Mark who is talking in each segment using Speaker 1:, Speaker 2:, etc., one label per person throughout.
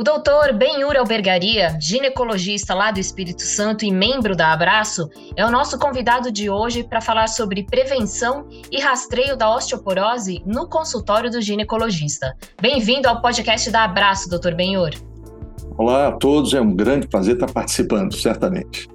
Speaker 1: O doutor Benhur Albergaria, ginecologista lá do Espírito Santo e membro da Abraço, é o nosso convidado de hoje para falar sobre prevenção e rastreio da osteoporose no consultório do ginecologista. Bem-vindo ao podcast da Abraço, doutor Benhur.
Speaker 2: Olá a todos, é um grande prazer estar participando, certamente.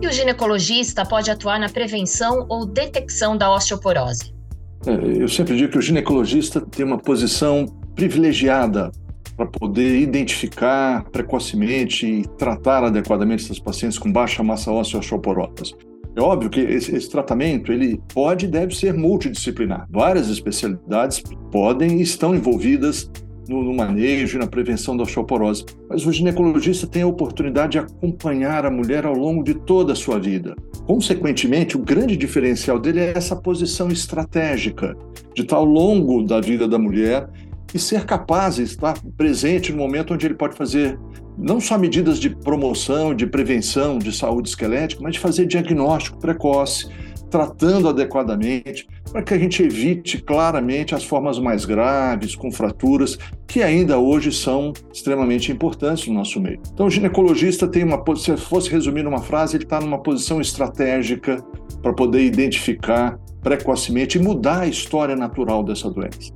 Speaker 1: E o ginecologista pode atuar na prevenção ou detecção da osteoporose?
Speaker 2: É, eu sempre digo que o ginecologista tem uma posição privilegiada para poder identificar precocemente e tratar adequadamente essas pacientes com baixa massa óssea osteoporose. É óbvio que esse, esse, tratamento ele pode e deve ser multidisciplinar. Várias especialidades podem e estão envolvidas no, no, manejo e na prevenção da osteoporose. Mas o ginecologista tem a oportunidade de acompanhar a mulher ao longo de toda a sua vida. Consequentemente, o grande diferencial dele é essa posição estratégica, de estar ao longo da vida da mulher e ser capaz de estar presente no momento onde ele pode fazer não só medidas de promoção, de prevenção de saúde esquelética, mas de fazer diagnóstico precoce, tratando adequadamente, para que a gente evite claramente as formas mais graves, com fraturas, que ainda hoje são extremamente importantes no nosso meio. Então, o ginecologista tem uma, se fosse resumir numa frase, ele está numa posição estratégica para poder identificar precocemente e mudar a história natural dessa doença.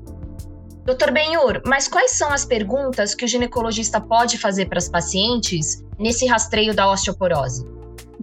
Speaker 1: Doutor Benhur, mas quais são as perguntas que o ginecologista pode fazer para as pacientes nesse rastreio da osteoporose?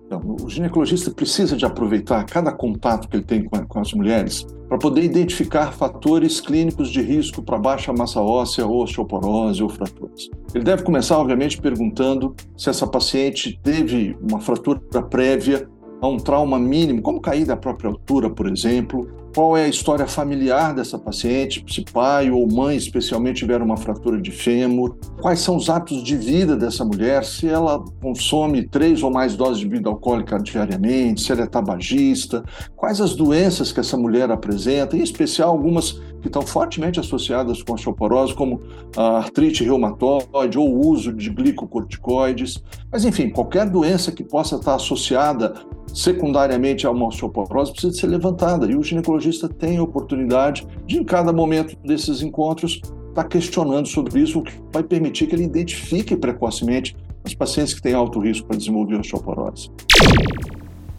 Speaker 2: Então, o ginecologista precisa de aproveitar cada contato que ele tem com, com as mulheres para poder identificar fatores clínicos de risco para baixa massa óssea, ou osteoporose ou fraturas. Ele deve começar, obviamente, perguntando se essa paciente teve uma fratura prévia a um trauma mínimo, como cair da própria altura, por exemplo, qual é a história familiar dessa paciente, se pai ou mãe especialmente tiveram uma fratura de fêmur, quais são os hábitos de vida dessa mulher, se ela consome três ou mais doses de bebida alcoólica diariamente, se ela é tabagista, quais as doenças que essa mulher apresenta, em especial algumas que estão fortemente associadas com osteoporose, como a artrite reumatoide ou o uso de glicocorticoides. Mas, enfim, qualquer doença que possa estar associada secundariamente a uma osteoporose precisa ser levantada e o ginecologista tem a oportunidade de, em cada momento desses encontros, estar questionando sobre isso, o que vai permitir que ele identifique precocemente os pacientes que têm alto risco para desenvolver osteoporose.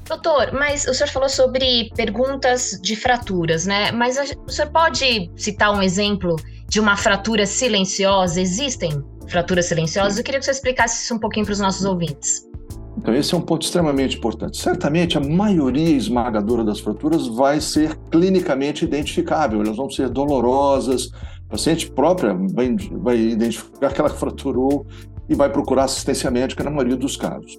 Speaker 1: Doutor, mas o senhor falou sobre perguntas de fraturas, né? Mas o senhor pode citar um exemplo de uma fratura silenciosa? Existem fraturas silenciosas? Eu queria que você explicasse isso um pouquinho para os nossos ouvintes.
Speaker 2: Então, esse é um ponto extremamente importante. Certamente, a maioria esmagadora das fraturas vai ser clinicamente identificável, elas vão ser dolorosas, o paciente própria vai, vai identificar que ela fraturou e vai procurar assistência médica na maioria dos casos.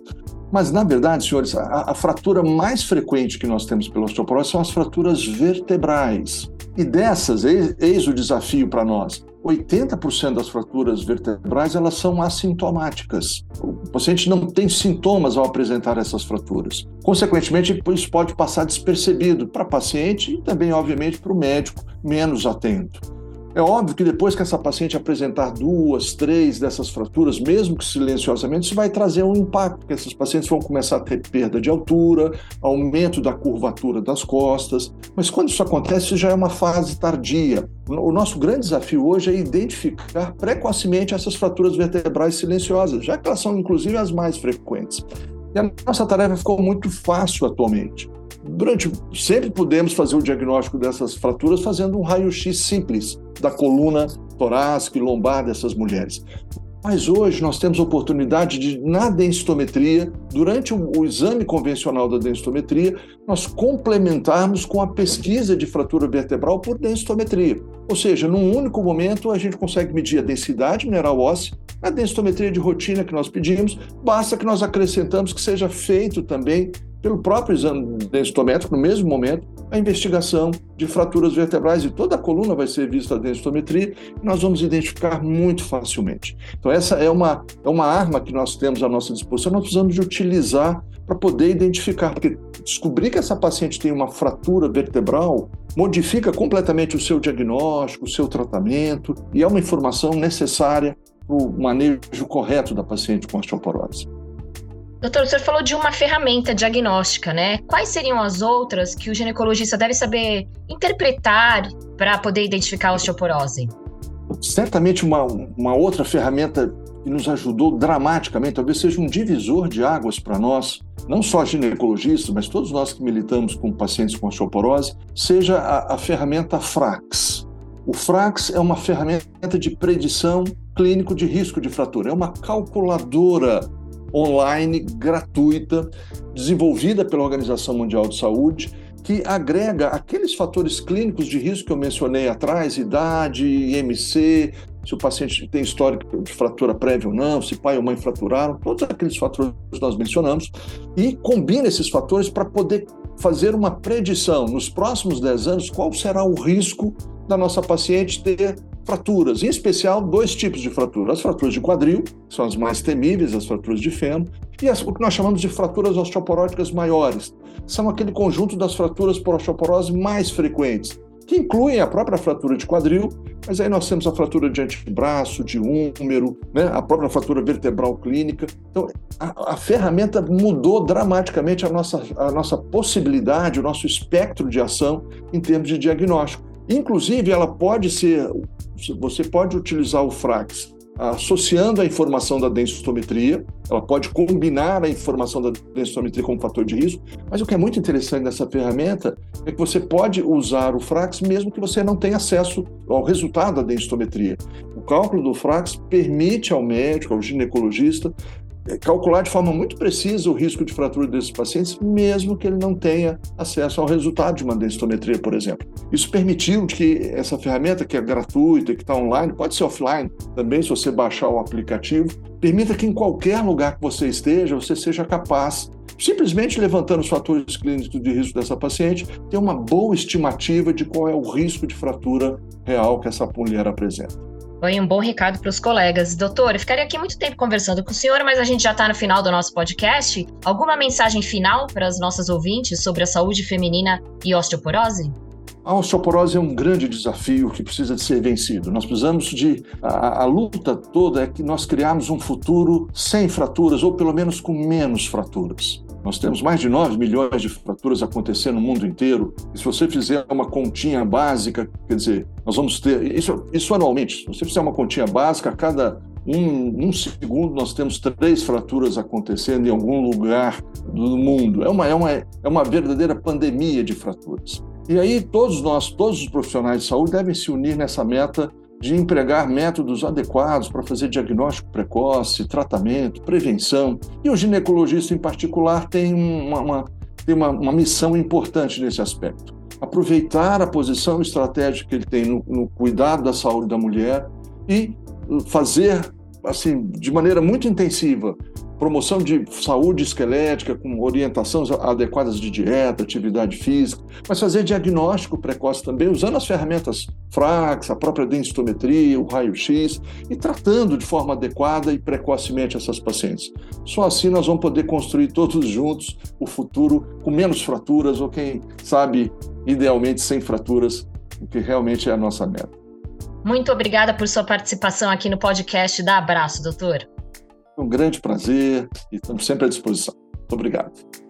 Speaker 2: Mas, na verdade, senhores, a, a, fratura mais frequente que nós temos pela osteoporose são as fraturas vertebrais. E dessas, eis, eis o desafio para nós. 80% das fraturas vertebrais elas são assintomáticas. O paciente não tem sintomas ao apresentar essas fraturas. Consequentemente, isso pode passar despercebido para o paciente e também, obviamente, para o médico menos atento. É óbvio que depois que essa paciente apresentar duas, três dessas fraturas, mesmo que silenciosamente, isso vai trazer um impacto, porque essas pacientes vão começar a ter perda de altura, aumento da curvatura das costas. Mas quando isso acontece, já é uma fase tardia. O nosso grande desafio hoje é identificar precocemente essas fraturas vertebrais silenciosas, já que elas são inclusive as mais frequentes. E a nossa tarefa ficou muito fácil atualmente. Durante sempre podemos fazer o diagnóstico dessas fraturas fazendo um raio-x simples da coluna torácica e lombar dessas mulheres. Mas hoje nós temos oportunidade de, na densitometria, durante o, o, exame convencional da densitometria, nós complementarmos com a pesquisa de fratura vertebral por densitometria. Ou seja, num único momento a gente consegue medir a densidade mineral óssea, a densitometria de rotina que nós pedimos, basta que nós acrescentamos que seja feito também pelo próprio exame densitométrico, no mesmo momento, a investigação de fraturas vertebrais e toda a coluna vai ser vista a densitometria e nós vamos identificar muito facilmente. Então, essa é uma, é uma arma que nós temos à nossa disposição, nós precisamos de utilizar para poder identificar, porque descobrir que essa paciente tem uma fratura vertebral modifica completamente o seu diagnóstico, o seu tratamento e é uma informação necessária para o manejo correto da paciente com osteoporose.
Speaker 1: Doutor, o senhor falou de uma ferramenta diagnóstica, né? Quais seriam as outras que o ginecologista deve saber interpretar para poder identificar a osteoporose?
Speaker 2: Certamente uma, uma outra ferramenta que nos ajudou dramaticamente, talvez seja um divisor de águas para nós, não só ginecologistas, mas todos nós que militamos com pacientes com osteoporose, seja a, a ferramenta FRAX. O FRAX é uma ferramenta de predição clínico de risco de fratura. É uma calculadora online gratuita desenvolvida pela Organização Mundial de Saúde que agrega aqueles fatores clínicos de risco que eu mencionei atrás, idade, IMC, se o paciente tem histórico de fratura prévia ou não, se pai ou mãe fraturaram, todos aqueles fatores que nós mencionamos, e combina esses fatores para poder fazer uma predição nos próximos 10 anos qual será o risco da nossa paciente ter fraturas, em especial dois tipos de fraturas: as fraturas de quadril, que são as mais temíveis, as fraturas de fêmur, e as, o que nós chamamos de fraturas osteoporóticas maiores, são aquele conjunto das fraturas por osteoporose mais frequentes, que incluem a própria fratura de quadril, mas aí nós temos a fratura de antebraço, de úmero, né, a própria fratura vertebral clínica. Então, a, a, ferramenta mudou dramaticamente a nossa, a nossa possibilidade, o nosso espectro de ação em termos de diagnóstico. Inclusive, ela pode ser, você pode utilizar o Frax associando a informação da densitometria, ela pode combinar a informação da densitometria como fator de risco, mas o que é muito interessante nessa ferramenta é que você pode usar o Frax mesmo que você não tenha acesso ao resultado da densitometria. O cálculo do Frax permite ao médico, ao ginecologista, calcular de forma muito precisa o risco de fratura desses pacientes, mesmo que ele não tenha acesso ao resultado de uma densitometria, por exemplo. Isso permitiu que essa ferramenta, que é gratuita, que está online, pode ser offline também, se você baixar o aplicativo, permita que em qualquer lugar que você esteja, você seja capaz, simplesmente levantando os fatores clínicos de risco dessa paciente, ter uma boa estimativa de qual é o risco de fratura real que essa mulher apresenta.
Speaker 1: Foi um bom recado para os colegas. Doutor, eu ficaria aqui muito tempo conversando com o senhor, mas a gente já está no final do nosso podcast. Alguma mensagem final para as nossas ouvintes sobre a saúde feminina e osteoporose?
Speaker 2: A osteoporose é um grande desafio que precisa de ser vencido. Nós precisamos de. A, a, luta toda é que nós criarmos um futuro sem fraturas, ou pelo menos com menos fraturas. Nós temos mais de 9 milhões de fraturas acontecendo no mundo inteiro. E se você fizer uma continha básica, quer dizer, nós vamos ter. Isso, isso anualmente. Se você fizer uma continha básica, a cada um, um, segundo nós temos três fraturas acontecendo em algum lugar do mundo. É uma, é uma, é uma verdadeira pandemia de fraturas. E aí todos nós, todos os profissionais de saúde devem se unir nessa meta de empregar métodos adequados para fazer diagnóstico precoce, tratamento, prevenção. E o ginecologista, em particular, tem uma, uma tem uma, uma, missão importante nesse aspecto. Aproveitar a posição estratégica que ele tem no, no cuidado da saúde da mulher e fazer assim de maneira muito intensiva promoção de saúde esquelética com orientações adequadas de dieta, atividade física, mas fazer diagnóstico precoce também usando as ferramentas Frax, a própria densitometria, o raio-x e tratando de forma adequada e precocemente essas pacientes. Só assim nós vamos poder construir todos juntos o futuro com menos fraturas ou quem sabe idealmente sem fraturas, o que realmente é a nossa meta.
Speaker 1: Muito obrigada por sua participação aqui no podcast da Abraço, doutor.
Speaker 2: Um grande prazer e estamos sempre à disposição. Muito obrigado.